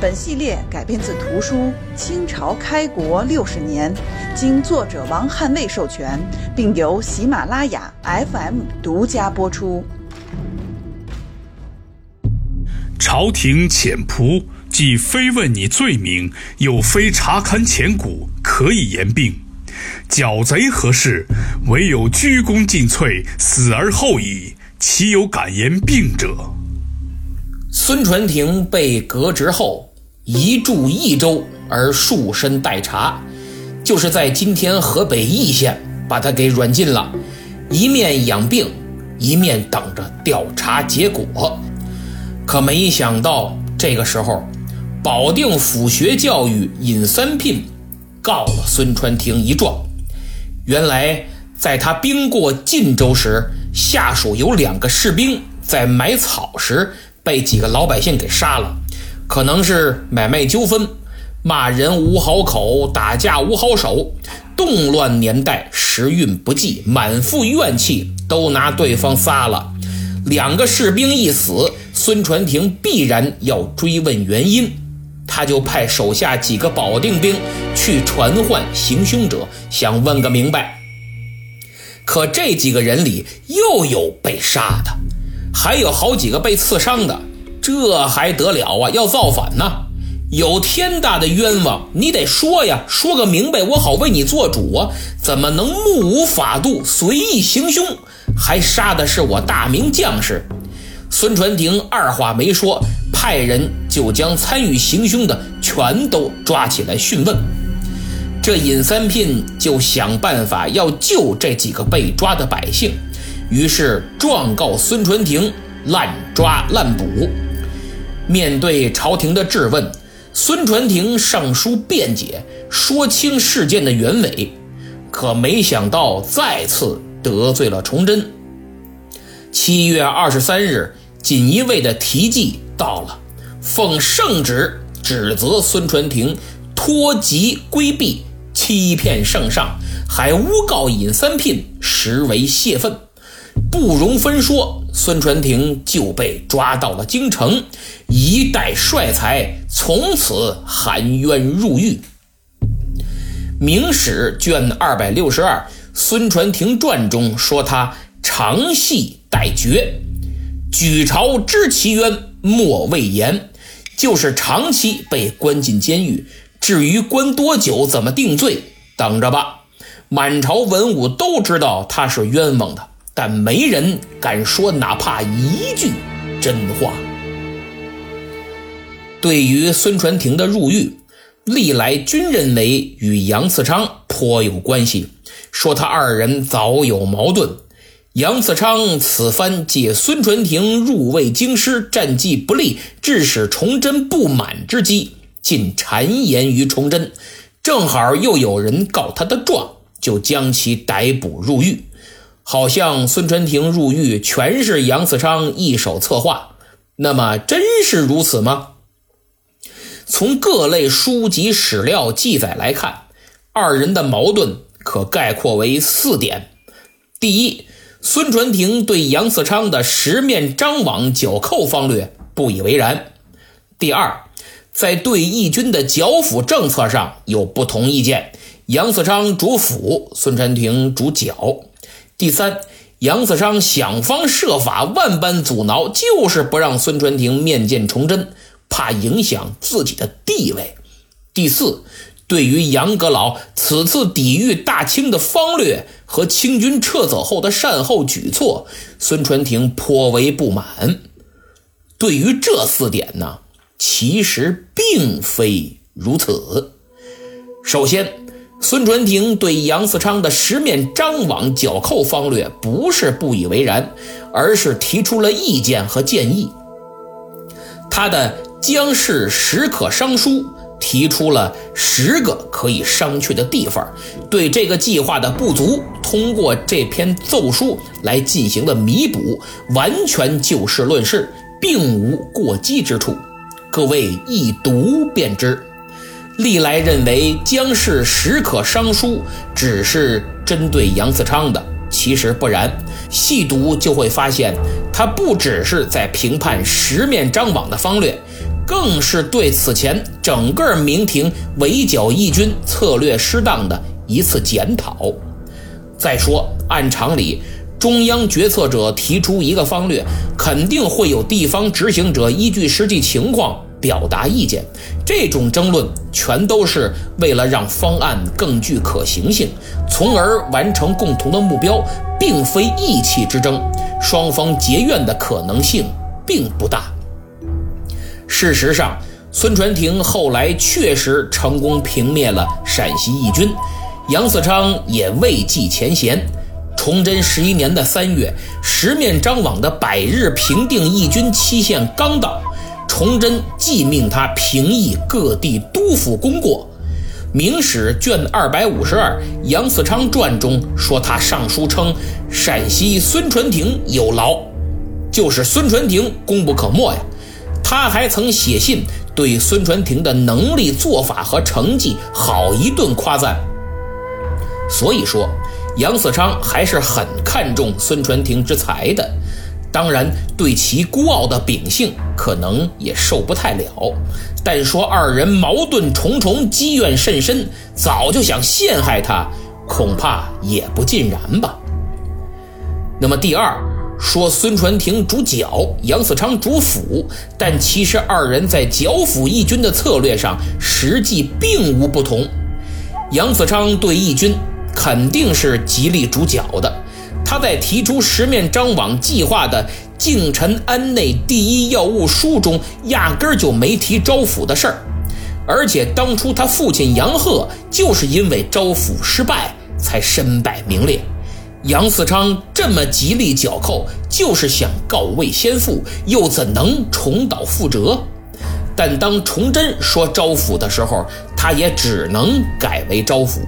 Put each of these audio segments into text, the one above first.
本系列改编自图书《清朝开国六十年》，经作者王汉卫授权，并由喜马拉雅 FM 独家播出。朝廷潜仆既非问你罪名，又非查勘前古，可以言病。剿贼何事？唯有鞠躬尽瘁，死而后已。岂有敢言病者？孙传庭被革职后，移驻益州，而束身待查，就是在今天河北易县把他给软禁了，一面养病，一面等着调查结果。可没想到，这个时候，保定府学教育尹三聘告了孙传庭一状。原来，在他兵过晋州时，下属有两个士兵在买草时被几个老百姓给杀了，可能是买卖纠纷，骂人无好口，打架无好手。动乱年代，时运不济，满腹怨气都拿对方撒了。两个士兵一死，孙传庭必然要追问原因，他就派手下几个保定兵。去传唤行凶者，想问个明白。可这几个人里又有被杀的，还有好几个被刺伤的，这还得了啊？要造反呢？有天大的冤枉，你得说呀，说个明白，我好为你做主啊！怎么能目无法度，随意行凶，还杀的是我大明将士？孙传庭二话没说，派人就将参与行凶的全都抓起来讯问。这尹三聘就想办法要救这几个被抓的百姓，于是状告孙传庭滥抓滥捕。面对朝廷的质问，孙传庭上书辩解，说清事件的原委，可没想到再次得罪了崇祯。七月二十三日，锦衣卫的提记到了，奉圣旨指责孙传庭脱籍规避。欺骗圣上，还诬告尹三聘，实为泄愤，不容分说。孙传庭就被抓到了京城，一代帅才从此含冤入狱。《明史》卷二百六十二《孙传庭传》中说他长系待决，举朝知其冤，莫谓言，就是长期被关进监狱。至于关多久、怎么定罪，等着吧。满朝文武都知道他是冤枉的，但没人敢说哪怕一句真话。对于孙传庭的入狱，历来均认为与杨嗣昌颇有关系，说他二人早有矛盾。杨嗣昌此番借孙传庭入魏京师，战绩不利，致使崇祯不满之机。竟谗言于崇祯，正好又有人告他的状，就将其逮捕入狱。好像孙传庭入狱全是杨嗣昌一手策划，那么真是如此吗？从各类书籍史料记载来看，二人的矛盾可概括为四点：第一，孙传庭对杨嗣昌的十面张网剿寇方略不以为然；第二，在对义军的剿抚政策上有不同意见，杨嗣昌主抚，孙传庭主剿。第三，杨嗣昌想方设法，万般阻挠，就是不让孙传庭面见崇祯，怕影响自己的地位。第四，对于杨阁老此次抵御大清的方略和清军撤走后的善后举措，孙传庭颇为不满。对于这四点呢？其实并非如此。首先，孙传庭对杨嗣昌的十面张网剿寇方略不是不以为然，而是提出了意见和建议。他的《江氏十可商书》提出了十个可以商榷的地方，对这个计划的不足，通过这篇奏书来进行了弥补，完全就事论事，并无过激之处。各位一读便知。历来认为姜氏实可商书，只是针对杨嗣昌的，其实不然。细读就会发现，他不只是在评判十面张网的方略，更是对此前整个明廷围剿义军策略失当的一次检讨。再说，按常理，中央决策者提出一个方略，肯定会有地方执行者依据实际情况。表达意见，这种争论全都是为了让方案更具可行性，从而完成共同的目标，并非意气之争，双方结怨的可能性并不大。事实上，孙传庭后来确实成功平灭了陕西义军，杨嗣昌也未记前嫌。崇祯十一年的三月，十面张网的百日平定义军期限刚到。崇祯即命他平议各地督府功过，《明史》卷二百五十二《杨嗣昌传》中说，他上书称陕西孙传庭有劳，就是孙传庭功不可没呀。他还曾写信对孙传庭的能力、做法和成绩好一顿夸赞。所以说，杨嗣昌还是很看重孙传庭之才的。当然，对其孤傲的秉性可能也受不太了，但说二人矛盾重重，积怨甚深，早就想陷害他，恐怕也不尽然吧。那么第二，说孙传庭主剿，杨嗣昌主辅，但其实二人在剿抚义军的策略上，实际并无不同。杨嗣昌对义军肯定是极力主剿的。他在提出十面张网计划的靖臣安内第一要务书中，压根儿就没提招抚的事儿，而且当初他父亲杨鹤就是因为招抚失败才身败名裂。杨嗣昌这么极力剿寇，就是想告慰先父，又怎能重蹈覆辙？但当崇祯说招抚的时候，他也只能改为招抚。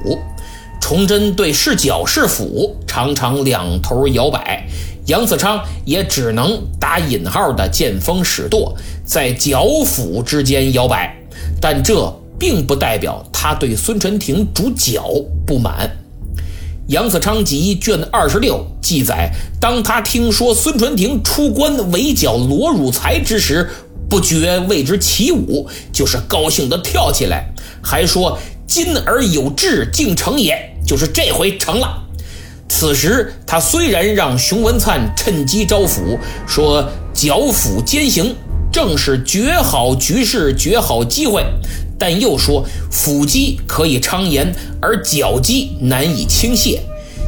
崇祯对是剿是抚常常两头摇摆，杨嗣昌也只能打引号的见风使舵，在剿抚之间摇摆。但这并不代表他对孙传庭主剿不满。《杨嗣昌集》卷二十六记载，当他听说孙传庭出关围剿罗汝才之时，不觉为之起舞，就是高兴地跳起来，还说：“今而有志，竟成也。”就是这回成了。此时他虽然让熊文灿趁机招抚，说剿抚兼行，正是绝好局势、绝好机会，但又说抚机可以昌言，而剿机难以轻卸，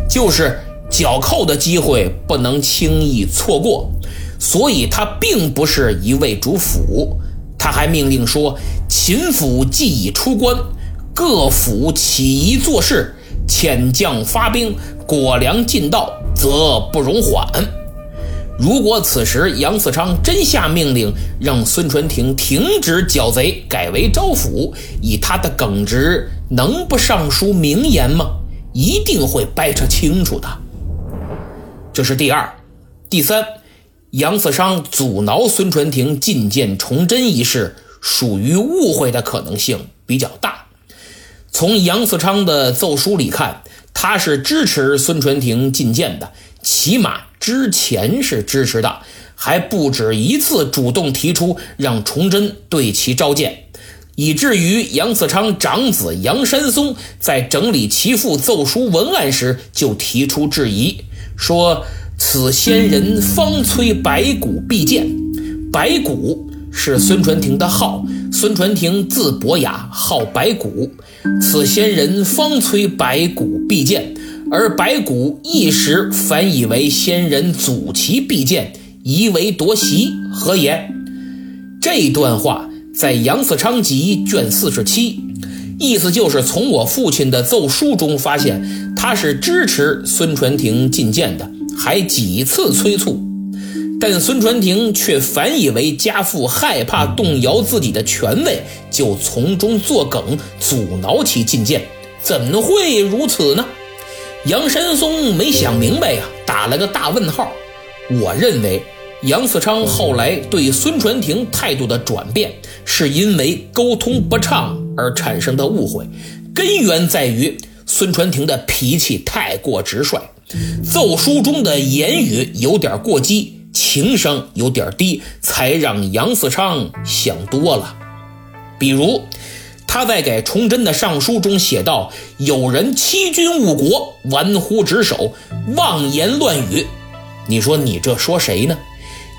就是剿寇的机会不能轻易错过。所以他并不是一味主抚，他还命令说：秦府既已出关，各府起仪做事。遣将发兵，果粮尽到，则不容缓。如果此时杨嗣昌真下命令让孙传庭停止剿贼，改为招抚，以他的耿直，能不上书明言吗？一定会掰扯清楚的。这是第二、第三，杨嗣昌阻挠孙传庭觐见崇祯一事，属于误会的可能性比较大。从杨嗣昌的奏书里看，他是支持孙传庭觐见的，起码之前是支持的，还不止一次主动提出让崇祯对其召见，以至于杨嗣昌长子杨山松在整理其父奏书文案时就提出质疑，说此先人方催白骨必见，白骨。是孙传庭的号，孙传庭字伯雅，号白骨。此先人方催白骨必见，而白骨一时反以为先人阻其必见，疑为夺袭，何言？这段话在《杨嗣昌集》卷四十七，意思就是从我父亲的奏书中发现，他是支持孙传庭觐见的，还几次催促。但孙传庭却反以为家父害怕动摇自己的权位，就从中作梗，阻挠其觐见。怎会如此呢？杨山松没想明白呀，打了个大问号。我认为杨嗣昌后来对孙传庭态度的转变，是因为沟通不畅而产生的误会，根源在于孙传庭的脾气太过直率，奏书中的言语有点过激。情商有点低，才让杨嗣昌想多了。比如，他在给崇祯的上书中写道：“有人欺君误国，玩忽职守，妄言乱语。”你说你这说谁呢？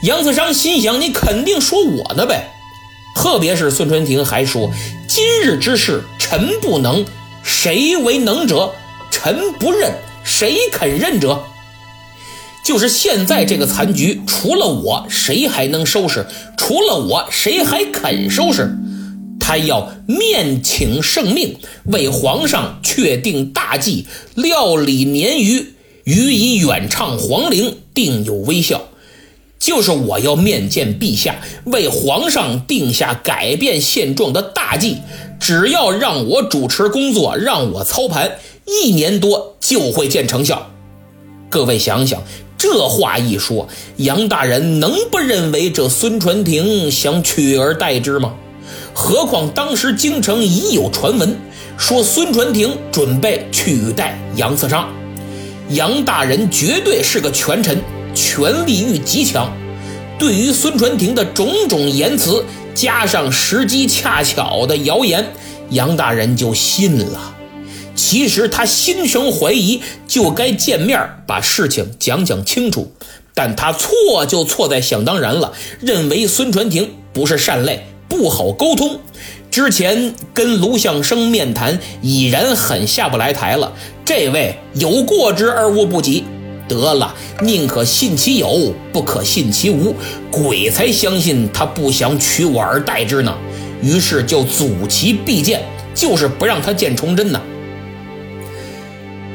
杨嗣昌心想：你肯定说我呢呗。特别是孙传庭还说：“今日之事，臣不能，谁为能者？臣不认，谁肯认者？”就是现在这个残局，除了我，谁还能收拾？除了我，谁还肯收拾？他要面请圣命，为皇上确定大计，料理年余，予以远唱皇陵，定有微笑。就是我要面见陛下，为皇上定下改变现状的大计。只要让我主持工作，让我操盘，一年多就会见成效。各位想想。这话一说，杨大人能不认为这孙传庭想取而代之吗？何况当时京城已有传闻，说孙传庭准备取代杨嗣昌。杨大人绝对是个权臣，权力欲极强。对于孙传庭的种种言辞，加上时机恰巧的谣言，杨大人就信了。其实他心生怀疑，就该见面把事情讲讲清楚。但他错就错在想当然了，认为孙传庭不是善类，不好沟通。之前跟卢象升面谈已然很下不来台了，这位有过之而无不及。得了，宁可信其有，不可信其无。鬼才相信他不想取我而代之呢。于是就阻其必见，就是不让他见崇祯呢。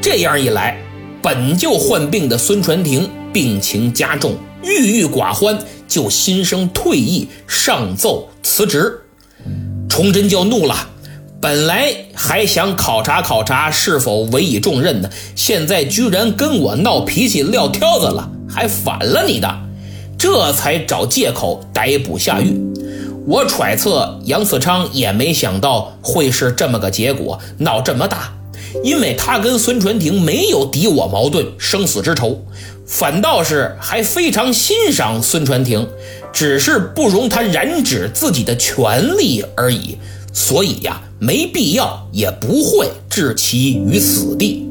这样一来，本就患病的孙传庭病情加重，郁郁寡欢，就心生退意，上奏辞职。崇祯就怒了，本来还想考察考察是否委以重任呢，现在居然跟我闹脾气撂挑子了，还反了你的，这才找借口逮捕下狱。我揣测杨嗣昌也没想到会是这么个结果，闹这么大。因为他跟孙传庭没有敌我矛盾、生死之仇，反倒是还非常欣赏孙传庭，只是不容他染指自己的权利而已。所以呀，没必要，也不会置其于死地。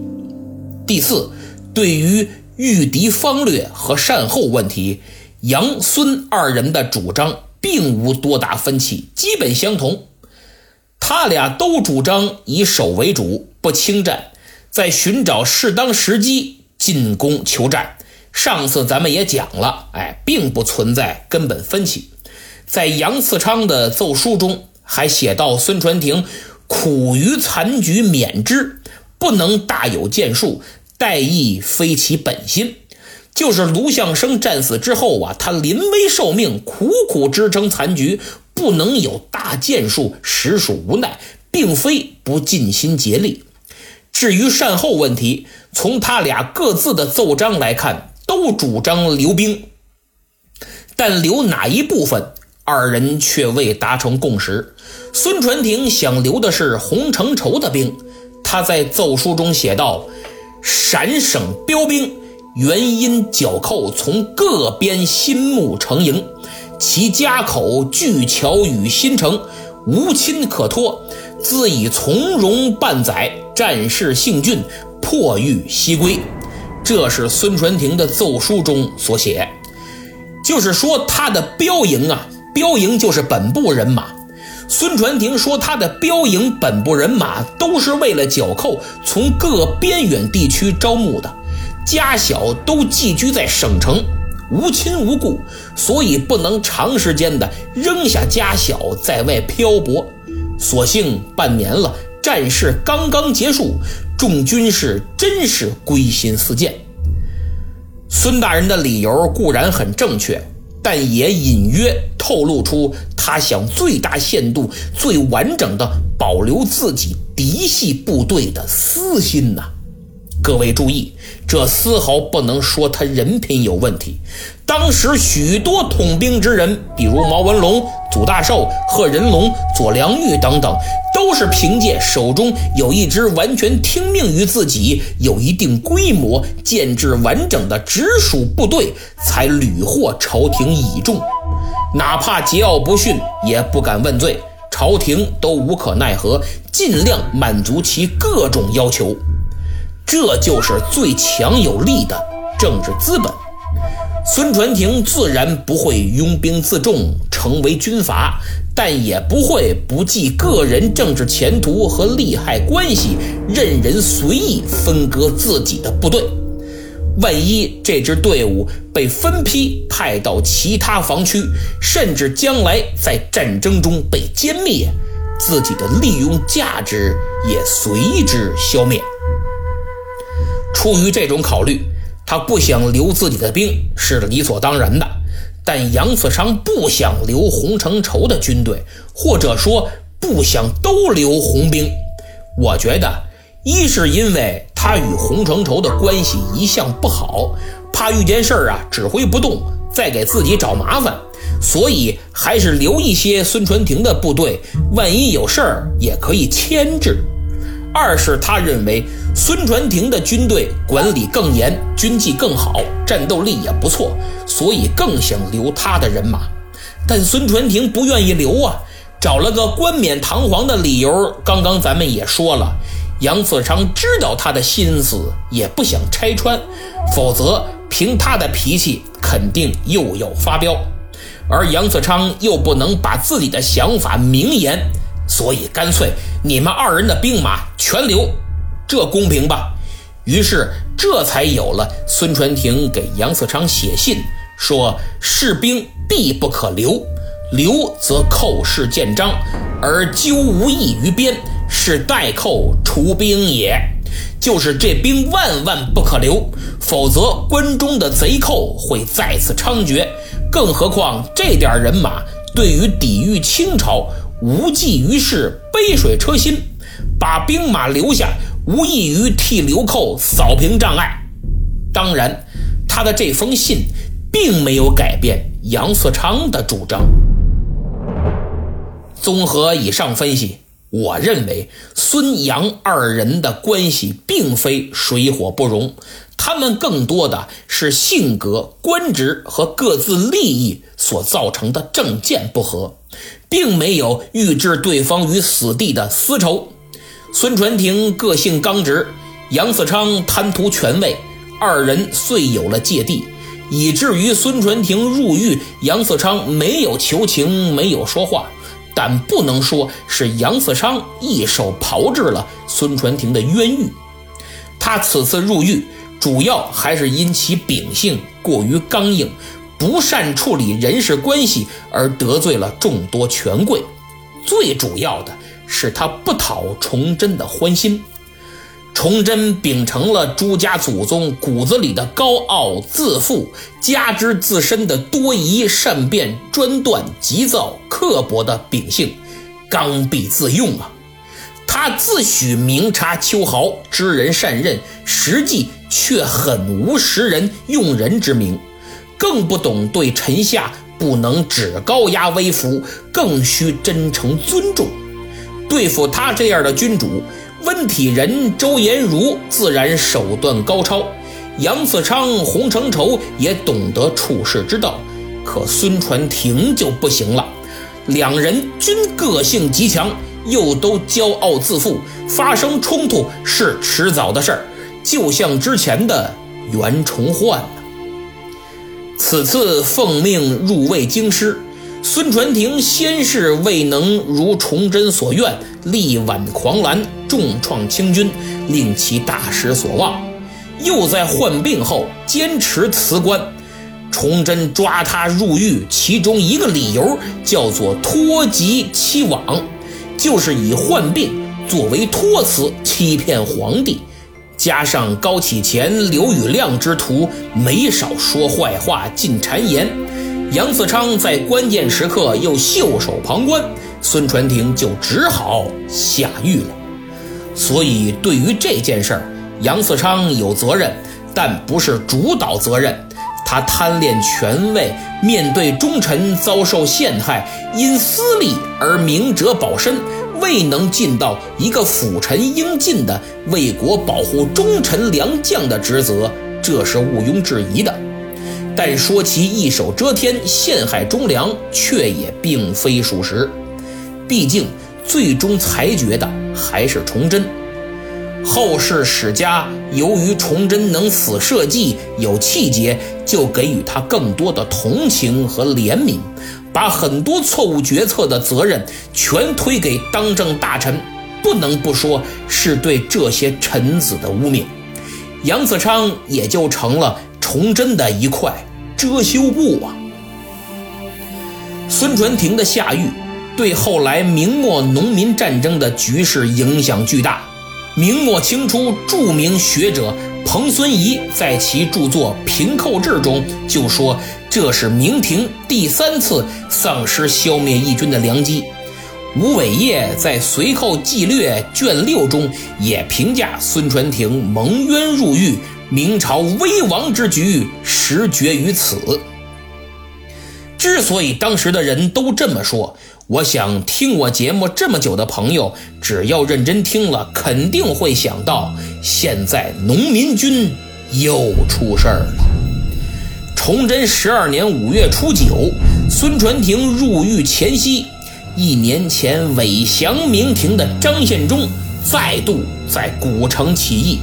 第四，对于御敌方略和善后问题，杨孙二人的主张并无多大分歧，基本相同。他俩都主张以守为主，不轻战，在寻找适当时机进攻求战。上次咱们也讲了，哎，并不存在根本分歧。在杨嗣昌的奏书中还写到：“孙传庭苦于残局，免之，不能大有建树，待亦非其本心。”就是卢象升战死之后啊，他临危受命，苦苦支撑残局。不能有大建树，实属无奈，并非不尽心竭力。至于善后问题，从他俩各自的奏章来看，都主张留兵，但留哪一部分，二人却未达成共识。孙传庭想留的是洪承畴的兵，他在奏书中写道：“陕省标兵，原因剿寇从各边新木成营。”其家口巨桥与新城，无亲可托，自以从容半载，战事幸峻，破狱西归。这是孙传庭的奏书中所写，就是说他的标营啊，标营就是本部人马。孙传庭说他的标营本部人马都是为了剿寇，从各边远地区招募的，家小都寄居在省城。无亲无故，所以不能长时间的扔下家小在外漂泊。所幸半年了，战事刚刚结束，众军士真是归心似箭。孙大人的理由固然很正确，但也隐约透露出他想最大限度、最完整的保留自己嫡系部队的私心呐。各位注意，这丝毫不能说他人品有问题。当时许多统兵之人，比如毛文龙、祖大寿、贺人龙、左良玉等等，都是凭借手中有一支完全听命于自己、有一定规模、建制完整的直属部队，才屡获朝廷倚重。哪怕桀骜不驯，也不敢问罪，朝廷都无可奈何，尽量满足其各种要求。这就是最强有力的政治资本。孙传庭自然不会拥兵自重，成为军阀，但也不会不计个人政治前途和利害关系，任人随意分割自己的部队。万一这支队伍被分批派到其他防区，甚至将来在战争中被歼灭，自己的利用价值也随之消灭。出于这种考虑，他不想留自己的兵是理所当然的。但杨子昌不想留洪承畴的军队，或者说不想都留红兵。我觉得，一是因为他与洪承畴的关系一向不好，怕遇见事儿啊指挥不动，再给自己找麻烦，所以还是留一些孙传庭的部队，万一有事儿也可以牵制。二是他认为孙传庭的军队管理更严，军纪更好，战斗力也不错，所以更想留他的人马。但孙传庭不愿意留啊，找了个冠冕堂皇的理由。刚刚咱们也说了，杨子昌知道他的心思，也不想拆穿，否则凭他的脾气，肯定又要发飙。而杨子昌又不能把自己的想法明言。所以干脆你们二人的兵马全留，这公平吧？于是这才有了孙传庭给杨嗣昌写信说：“士兵必不可留，留则寇事见章，而纠无益于边，是代寇除兵也。就是这兵万万不可留，否则关中的贼寇会再次猖獗。更何况这点人马对于抵御清朝。”无济于事，杯水车薪，把兵马留下，无异于替流寇扫平障碍。当然，他的这封信并没有改变杨嗣昌的主张。综合以上分析，我认为孙杨二人的关系并非水火不容，他们更多的是性格、官职和各自利益所造成的政见不合。并没有欲置对方于死地的私仇。孙传庭个性刚直，杨嗣昌贪图权位，二人遂有了芥蒂，以至于孙传庭入狱，杨嗣昌没有求情，没有说话。但不能说是杨嗣昌一手炮制了孙传庭的冤狱。他此次入狱，主要还是因其秉性过于刚硬。不善处理人事关系而得罪了众多权贵，最主要的是他不讨崇祯的欢心。崇祯秉承了朱家祖宗骨子里的高傲自负，加之自身的多疑善变、专断急躁、刻薄的秉性，刚愎自用啊！他自诩明察秋毫、知人善任，实际却很无识人用人之明。更不懂对臣下不能只高压威服，更需真诚尊重。对付他这样的君主，温体仁、周延儒自然手段高超，杨嗣昌、洪承畴也懂得处世之道。可孙传庭就不行了，两人均个性极强，又都骄傲自负，发生冲突是迟早的事儿，就像之前的袁崇焕。此次奉命入魏京师，孙传庭先是未能如崇祯所愿力挽狂澜，重创清军，令其大失所望；又在患病后坚持辞官。崇祯抓他入狱，其中一个理由叫做托疾欺罔，就是以患病作为托辞欺骗皇帝。加上高启乾、刘宇亮之徒没少说坏话、进谗言，杨嗣昌在关键时刻又袖手旁观，孙传庭就只好下狱了。所以，对于这件事儿，杨嗣昌有责任，但不是主导责任。他贪恋权位，面对忠臣遭受陷害，因私利而明哲保身，未能尽到一个辅臣应尽的为国保护忠臣良将的职责，这是毋庸置疑的。但说其一手遮天、陷害忠良，却也并非属实。毕竟，最终裁决的还是崇祯。后世史家由于崇祯能死社稷、有气节，就给予他更多的同情和怜悯，把很多错误决策的责任全推给当政大臣，不能不说是对这些臣子的污蔑。杨嗣昌也就成了崇祯的一块遮羞布啊。孙传庭的下狱，对后来明末农民战争的局势影响巨大。明末清初著名学者彭孙仪在其著作《平寇志》中就说：“这是明廷第三次丧失消灭义军的良机。”吴伟业在《随后纪略》卷六中也评价孙传庭蒙冤入狱，明朝危亡之局实决于此。之所以当时的人都这么说。我想听我节目这么久的朋友，只要认真听了，肯定会想到，现在农民军又出事儿了。崇祯十二年五月初九，孙传庭入狱前夕，一年前伪降明廷的张献忠再度在古城起义。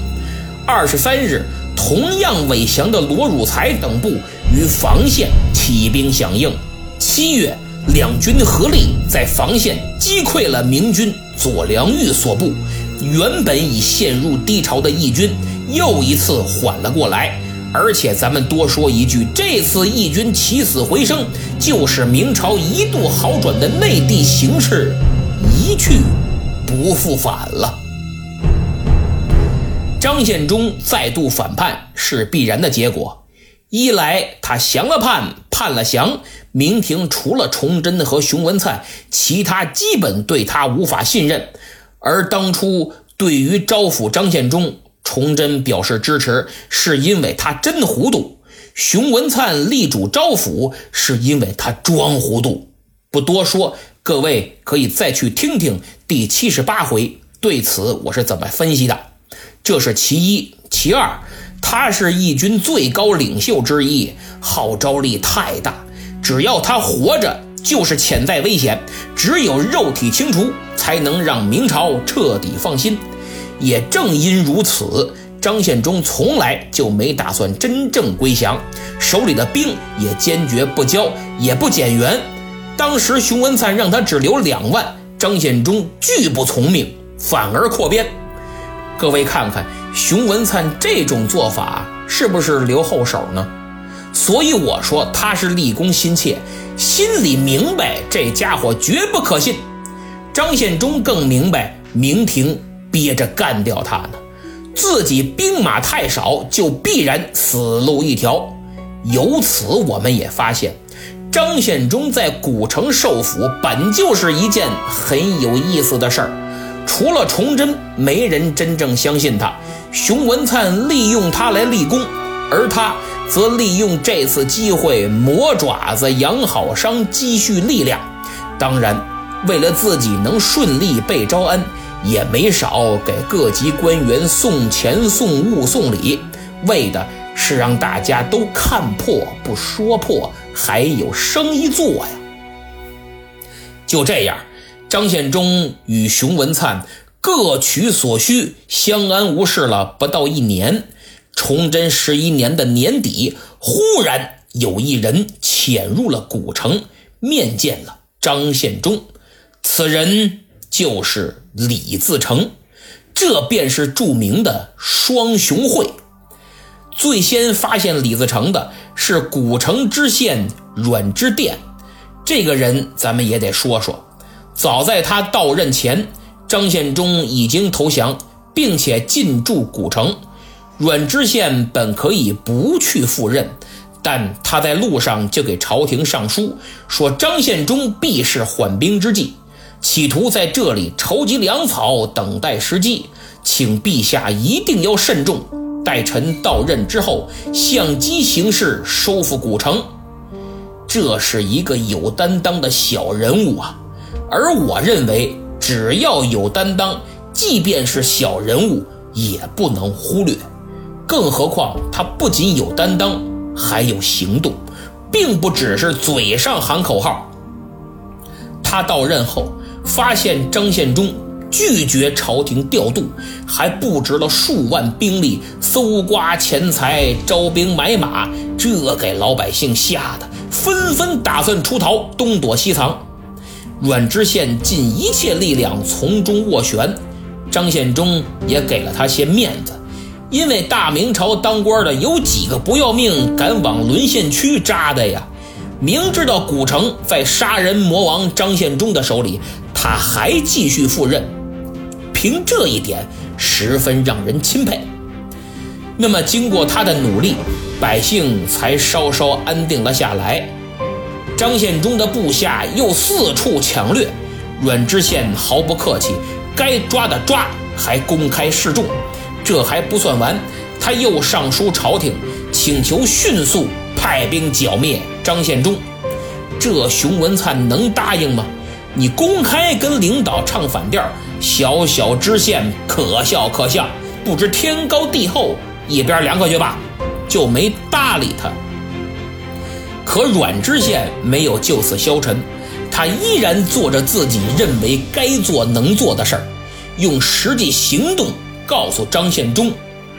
二十三日，同样伪降的罗汝才等部于房县起兵响应。七月。两军合力在防线击溃了明军左良玉所部，原本已陷入低潮的义军又一次缓了过来。而且咱们多说一句，这次义军起死回生，就是明朝一度好转的内地形势一去不复返了。张献忠再度反叛是必然的结果，一来他降了叛，叛了降。明廷除了崇祯和熊文灿，其他基本对他无法信任。而当初对于招抚张献忠，崇祯表示支持，是因为他真糊涂；熊文灿力主招抚，是因为他装糊涂。不多说，各位可以再去听听第七十八回，对此我是怎么分析的。这是其一，其二，他是义军最高领袖之一，号召力太大。只要他活着，就是潜在危险。只有肉体清除，才能让明朝彻底放心。也正因如此，张献忠从来就没打算真正归降，手里的兵也坚决不交，也不减员。当时熊文灿让他只留两万，张献忠拒不从命，反而扩编。各位看看，熊文灿这种做法是不是留后手呢？所以我说他是立功心切，心里明白这家伙绝不可信。张献忠更明白明廷憋着干掉他呢，自己兵马太少，就必然死路一条。由此我们也发现，张献忠在古城受俘本就是一件很有意思的事儿。除了崇祯，没人真正相信他。熊文灿利用他来立功，而他。则利用这次机会磨爪子养好伤，积蓄力量。当然，为了自己能顺利被招安，也没少给各级官员送钱、送物、送礼，为的是让大家都看破不说破，还有生意做呀。就这样，张献忠与熊文灿各取所需，相安无事了不到一年。崇祯十一年的年底，忽然有一人潜入了古城，面见了张献忠。此人就是李自成，这便是著名的双雄会。最先发现李自成的是古城知县阮之殿，这个人咱们也得说说。早在他到任前，张献忠已经投降，并且进驻古城。阮知县本可以不去赴任，但他在路上就给朝廷上书，说张献忠必是缓兵之计，企图在这里筹集粮草，等待时机，请陛下一定要慎重。待臣到任之后，相机行事，收复古城。这是一个有担当的小人物啊，而我认为，只要有担当，即便是小人物，也不能忽略。更何况他不仅有担当，还有行动，并不只是嘴上喊口号。他到任后，发现张献忠拒绝朝廷调度，还布置了数万兵力搜刮钱财、招兵买马，这给老百姓吓得纷纷打算出逃，东躲西藏。阮知县尽一切力量从中斡旋，张献忠也给了他些面子。因为大明朝当官的有几个不要命敢往沦陷区扎的呀？明知道古城在杀人魔王张献忠的手里，他还继续赴任，凭这一点十分让人钦佩。那么经过他的努力，百姓才稍稍安定了下来。张献忠的部下又四处抢掠，阮知县毫不客气，该抓的抓，还公开示众。这还不算完，他又上书朝廷，请求迅速派兵剿灭张献忠。这熊文灿能答应吗？你公开跟领导唱反调，小小知县可笑可笑，不知天高地厚，一边凉快去吧，就没搭理他。可阮知县没有就此消沉，他依然做着自己认为该做能做的事儿，用实际行动。告诉张献忠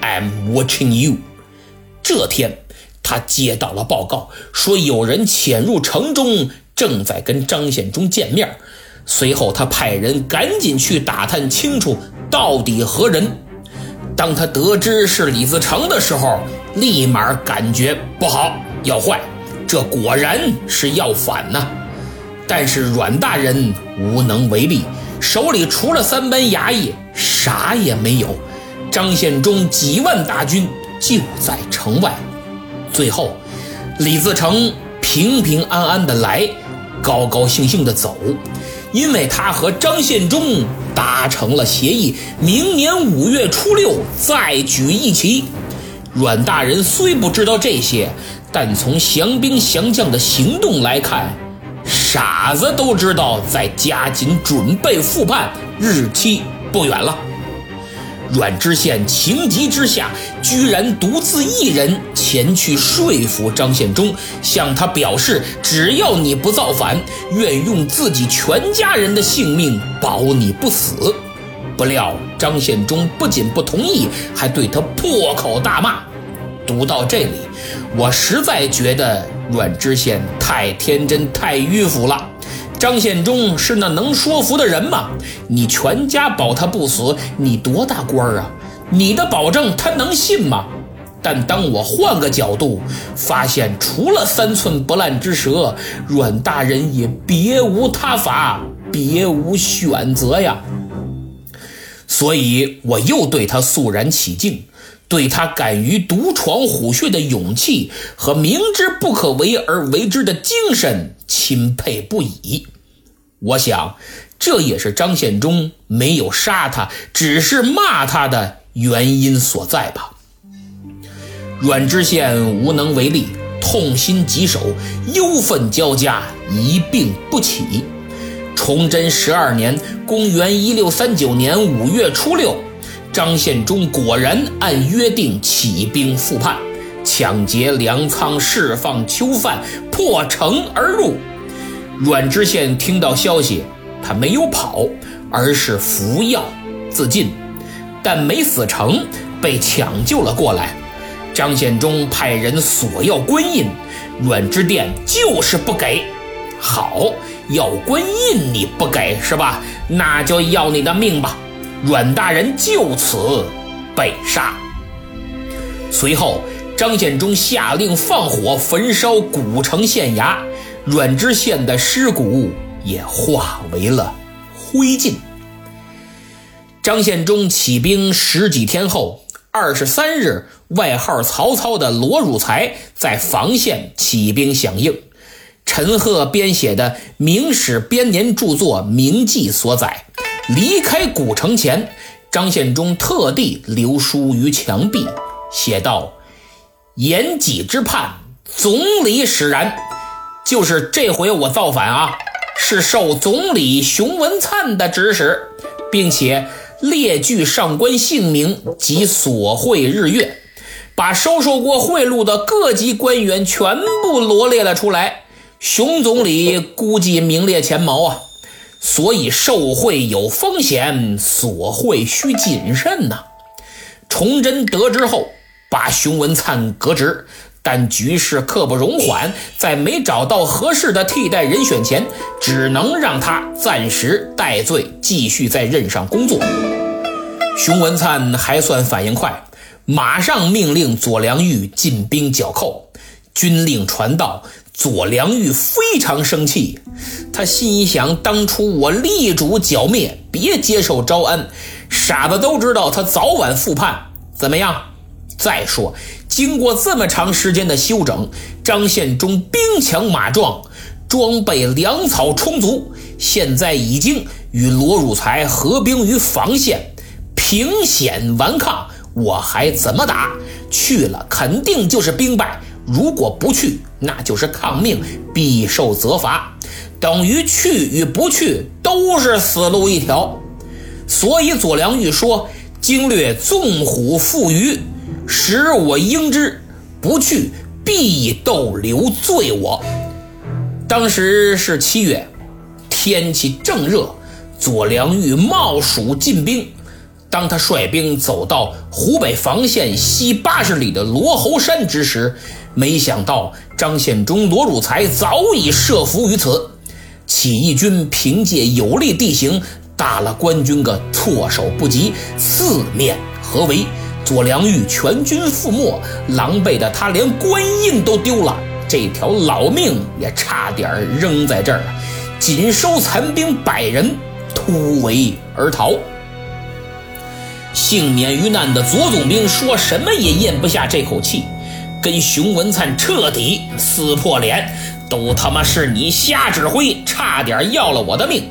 ，I'm watching you。这天，他接到了报告，说有人潜入城中，正在跟张献忠见面。随后，他派人赶紧去打探清楚到底何人。当他得知是李自成的时候，立马感觉不好，要坏，这果然是要反呐。但是阮大人无能为力。手里除了三班衙役，啥也没有。张献忠几万大军就在城外。最后，李自成平平安安的来，高高兴兴的走，因为他和张献忠达成了协议，明年五月初六再举义旗。阮大人虽不知道这些，但从降兵降将的行动来看。傻子都知道，在加紧准备复叛，日期不远了。阮知县情急之下，居然独自一人前去说服张献忠，向他表示，只要你不造反，愿用自己全家人的性命保你不死。不料张献忠不仅不同意，还对他破口大骂。读到这里，我实在觉得。阮知县太天真、太迂腐了。张献忠是那能说服的人吗？你全家保他不死，你多大官儿啊？你的保证他能信吗？但当我换个角度，发现除了三寸不烂之舌，阮大人也别无他法，别无选择呀。所以我又对他肃然起敬。对他敢于独闯虎穴的勇气和明知不可为而为之的精神钦佩不已。我想，这也是张献忠没有杀他，只是骂他的原因所在吧。阮知县无能为力，痛心疾首，忧愤交加，一病不起。崇祯十二年（公元一六三九年）五月初六。张献忠果然按约定起兵复叛，抢劫粮仓，释放囚犯，破城而入。阮知县听到消息，他没有跑，而是服药自尽，但没死成，被抢救了过来。张献忠派人索要官印，阮知殿就是不给。好，要官印你不给是吧？那就要你的命吧。阮大人就此被杀。随后，张献忠下令放火焚烧古城县衙，阮知县的尸骨也化为了灰烬。张献忠起兵十几天后，二十三日，外号曹操的罗汝才在房县起兵响应。陈赫编写的《明史编年著作·明记》所载，离开古城前，张献忠特地留书于墙壁，写道：“延己之叛，总理使然。”就是这回我造反啊，是受总理熊文灿的指使，并且列举上官姓名及所贿日月，把收受过贿赂的各级官员全部罗列了出来。熊总理估计名列前茅啊，所以受贿有风险，索贿需谨慎呐。崇祯得知后，把熊文灿革职，但局势刻不容缓，在没找到合适的替代人选前，只能让他暂时戴罪，继续在任上工作。熊文灿还算反应快，马上命令左良玉进兵剿寇。军令传到。左良玉非常生气，他心想：当初我力主剿灭，别接受招安。傻子都知道他早晚复叛，怎么样？再说，经过这么长时间的休整，张献忠兵强马壮，装备粮草充足，现在已经与罗汝才合兵于房县，凭险顽抗，我还怎么打？去了肯定就是兵败。如果不去，那就是抗命，必受责罚，等于去与不去都是死路一条。所以左良玉说：“经略纵虎负鱼，使我应之；不去，必逗留罪我。”当时是七月，天气正热，左良玉冒蜀进兵。当他率兵走到湖北防线西八十里的罗侯山之时，没想到张献忠、罗汝才早已设伏于此，起义军凭借有利地形打了官军个措手不及，四面合围。左良玉全军覆没，狼狈的他连官印都丢了，这条老命也差点扔在这儿了。仅收残兵百人，突围而逃。幸免于难的左总兵说什么也咽不下这口气。跟熊文灿彻底撕破脸，都他妈是你瞎指挥，差点要了我的命。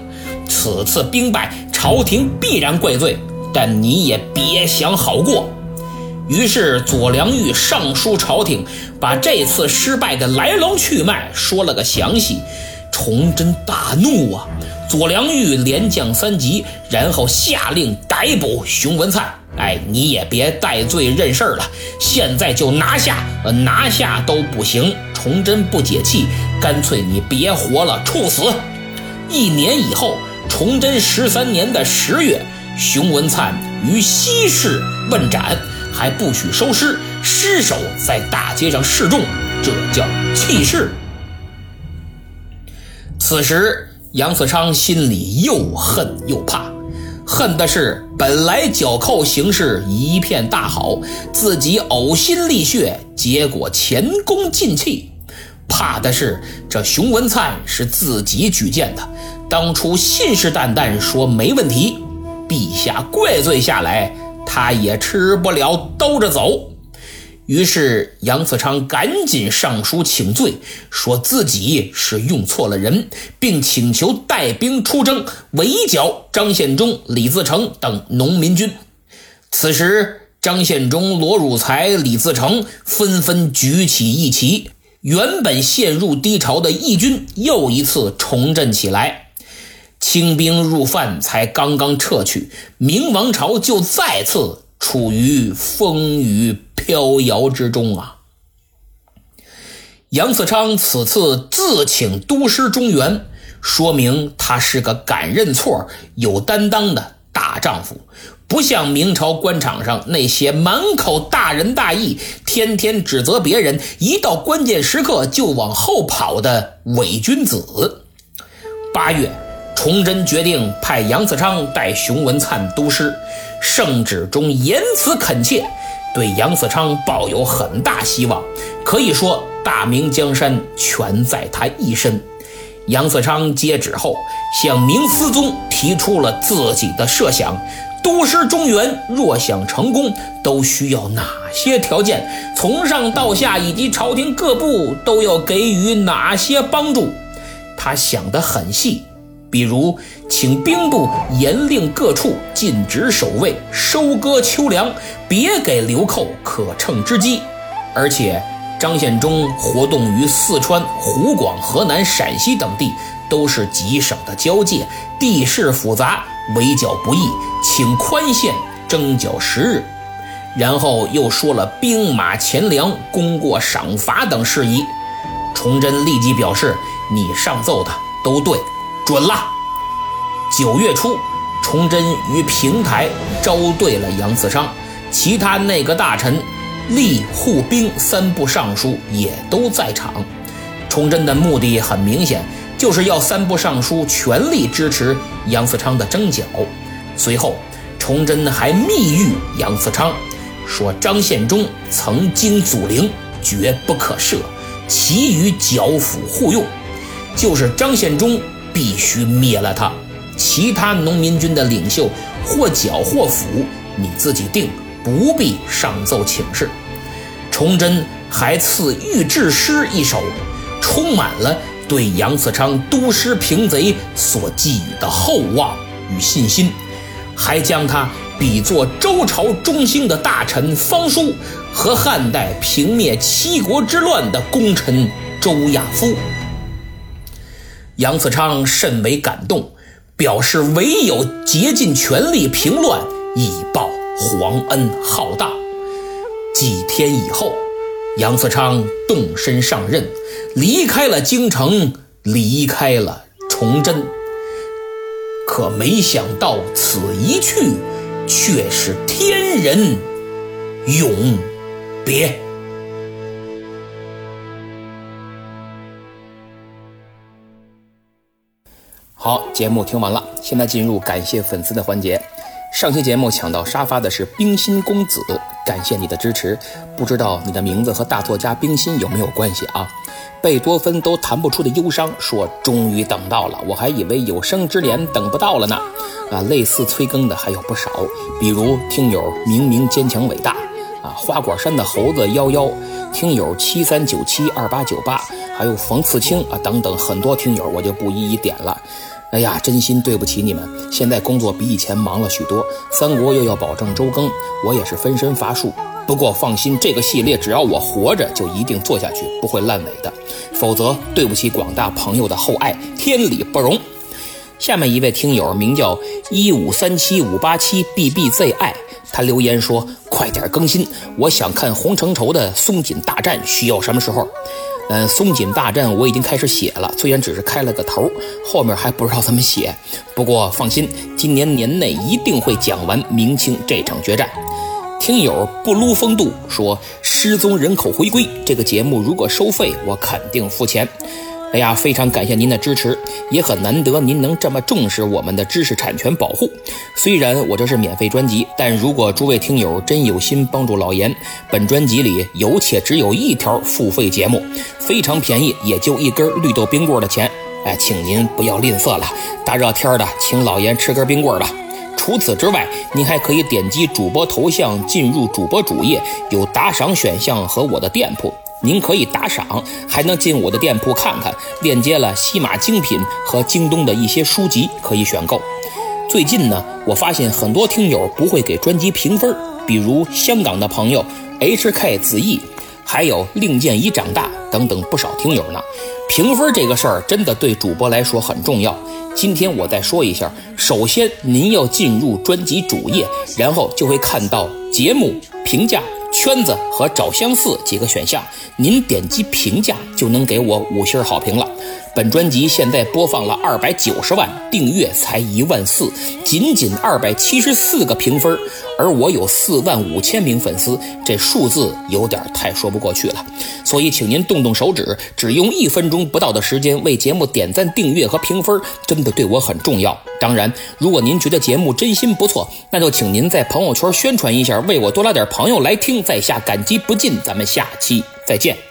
此次兵败，朝廷必然怪罪，但你也别想好过。于是左良玉上书朝廷，把这次失败的来龙去脉说了个详细。崇祯大怒啊！左良玉连降三级，然后下令逮捕熊文灿。哎，你也别戴罪认事儿了，现在就拿下，拿下都不行。崇祯不解气，干脆你别活了，处死。一年以后，崇祯十三年的十月，熊文灿于西市问斩，还不许收尸，尸首在大街上示众，这叫弃市。此时，杨嗣昌心里又恨又怕。恨的是，本来剿寇形势一片大好，自己呕心沥血，结果前功尽弃；怕的是，这熊文灿是自己举荐的，当初信誓旦旦说没问题，陛下怪罪下来，他也吃不了兜着走。于是杨嗣昌赶紧上书请罪，说自己是用错了人，并请求带兵出征，围剿张献忠、李自成等农民军。此时，张献忠、罗汝才、李自成纷纷举起义旗，原本陷入低潮的义军又一次重振起来。清兵入犯才刚刚撤去，明王朝就再次处于风雨。飘摇之中啊！杨嗣昌此次自请督师中原，说明他是个敢认错、有担当的大丈夫，不像明朝官场上那些满口大仁大义、天天指责别人，一到关键时刻就往后跑的伪君子。八月，崇祯决定派杨嗣昌带熊文灿督师，圣旨中言辞恳切。对杨嗣昌抱有很大希望，可以说大明江山全在他一身。杨嗣昌接旨后，向明思宗提出了自己的设想，都师中原若想成功，都需要哪些条件？从上到下以及朝廷各部都要给予哪些帮助？他想得很细，比如请兵部严令各处禁止守卫、收割秋粮，别给流寇可乘之机。而且张献忠活动于四川、湖广、河南、陕西等地，都是几省的交界，地势复杂，围剿不易，请宽限征剿十日。然后又说了兵马钱粮、功过赏罚等事宜。崇祯立即表示：“你上奏的都对，准了。”九月初，崇祯于平台招对了杨嗣昌，其他内阁大臣。吏户兵三部尚书也都在场，崇祯的目的很明显，就是要三部尚书全力支持杨嗣昌的征剿。随后，崇祯还密谕杨嗣昌，说张献忠曾经祖陵，绝不可赦，其余剿抚互用，就是张献忠必须灭了他，其他农民军的领袖或剿或抚，你自己定。不必上奏请示，崇祯还赐御制诗一首，充满了对杨嗣昌督师平贼所寄予的厚望与信心，还将他比作周朝中兴的大臣方叔和汉代平灭七国之乱的功臣周亚夫。杨嗣昌甚为感动，表示唯有竭尽全力平乱，以报。皇恩浩荡。几天以后，杨嗣昌动身上任，离开了京城，离开了崇祯。可没想到，此一去，却是天人永别。好，节目听完了，现在进入感谢粉丝的环节。上期节目抢到沙发的是冰心公子，感谢你的支持。不知道你的名字和大作家冰心有没有关系啊？贝多芬都弹不出的忧伤，说终于等到了，我还以为有生之年等不到了呢。啊，类似催更的还有不少，比如听友明明坚强伟大，啊，花果山的猴子幺幺，听友七三九七二八九八，还有冯次清啊等等很多听友，我就不一一点了。哎呀，真心对不起你们！现在工作比以前忙了许多，三国又要保证周更，我也是分身乏术。不过放心，这个系列只要我活着，就一定做下去，不会烂尾的。否则，对不起广大朋友的厚爱，天理不容。下面一位听友名叫一五三七五八七 bbzi，他留言说：“快点更新，我想看洪承畴的松锦大战，需要什么时候？”嗯，松锦大战我已经开始写了，虽然只是开了个头，后面还不知道怎么写。不过放心，今年年内一定会讲完明清这场决战。听友不撸风度说，失踪人口回归这个节目如果收费，我肯定付钱。哎呀，非常感谢您的支持，也很难得您能这么重视我们的知识产权保护。虽然我这是免费专辑，但如果诸位听友真有心帮助老严，本专辑里有且只有一条付费节目，非常便宜，也就一根绿豆冰棍的钱。哎，请您不要吝啬了，大热天的，请老严吃根冰棍吧。除此之外，您还可以点击主播头像进入主播主页，有打赏选项和我的店铺。您可以打赏，还能进我的店铺看看，链接了西马精品和京东的一些书籍可以选购。最近呢，我发现很多听友不会给专辑评分，比如香港的朋友 HK 子毅，还有令箭已长大等等不少听友呢。评分这个事儿真的对主播来说很重要。今天我再说一下，首先您要进入专辑主页，然后就会看到节目评价。圈子和找相似几个选项，您点击评价就能给我五星好评了。本专辑现在播放了二百九十万，订阅才一万四，仅仅二百七十四个评分，而我有四万五千名粉丝，这数字有点太说不过去了。所以，请您动动手指，只用一分钟不到的时间为节目点赞、订阅和评分，真的对我很重要。当然，如果您觉得节目真心不错，那就请您在朋友圈宣传一下，为我多拉点朋友来听。在下感激不尽，咱们下期再见。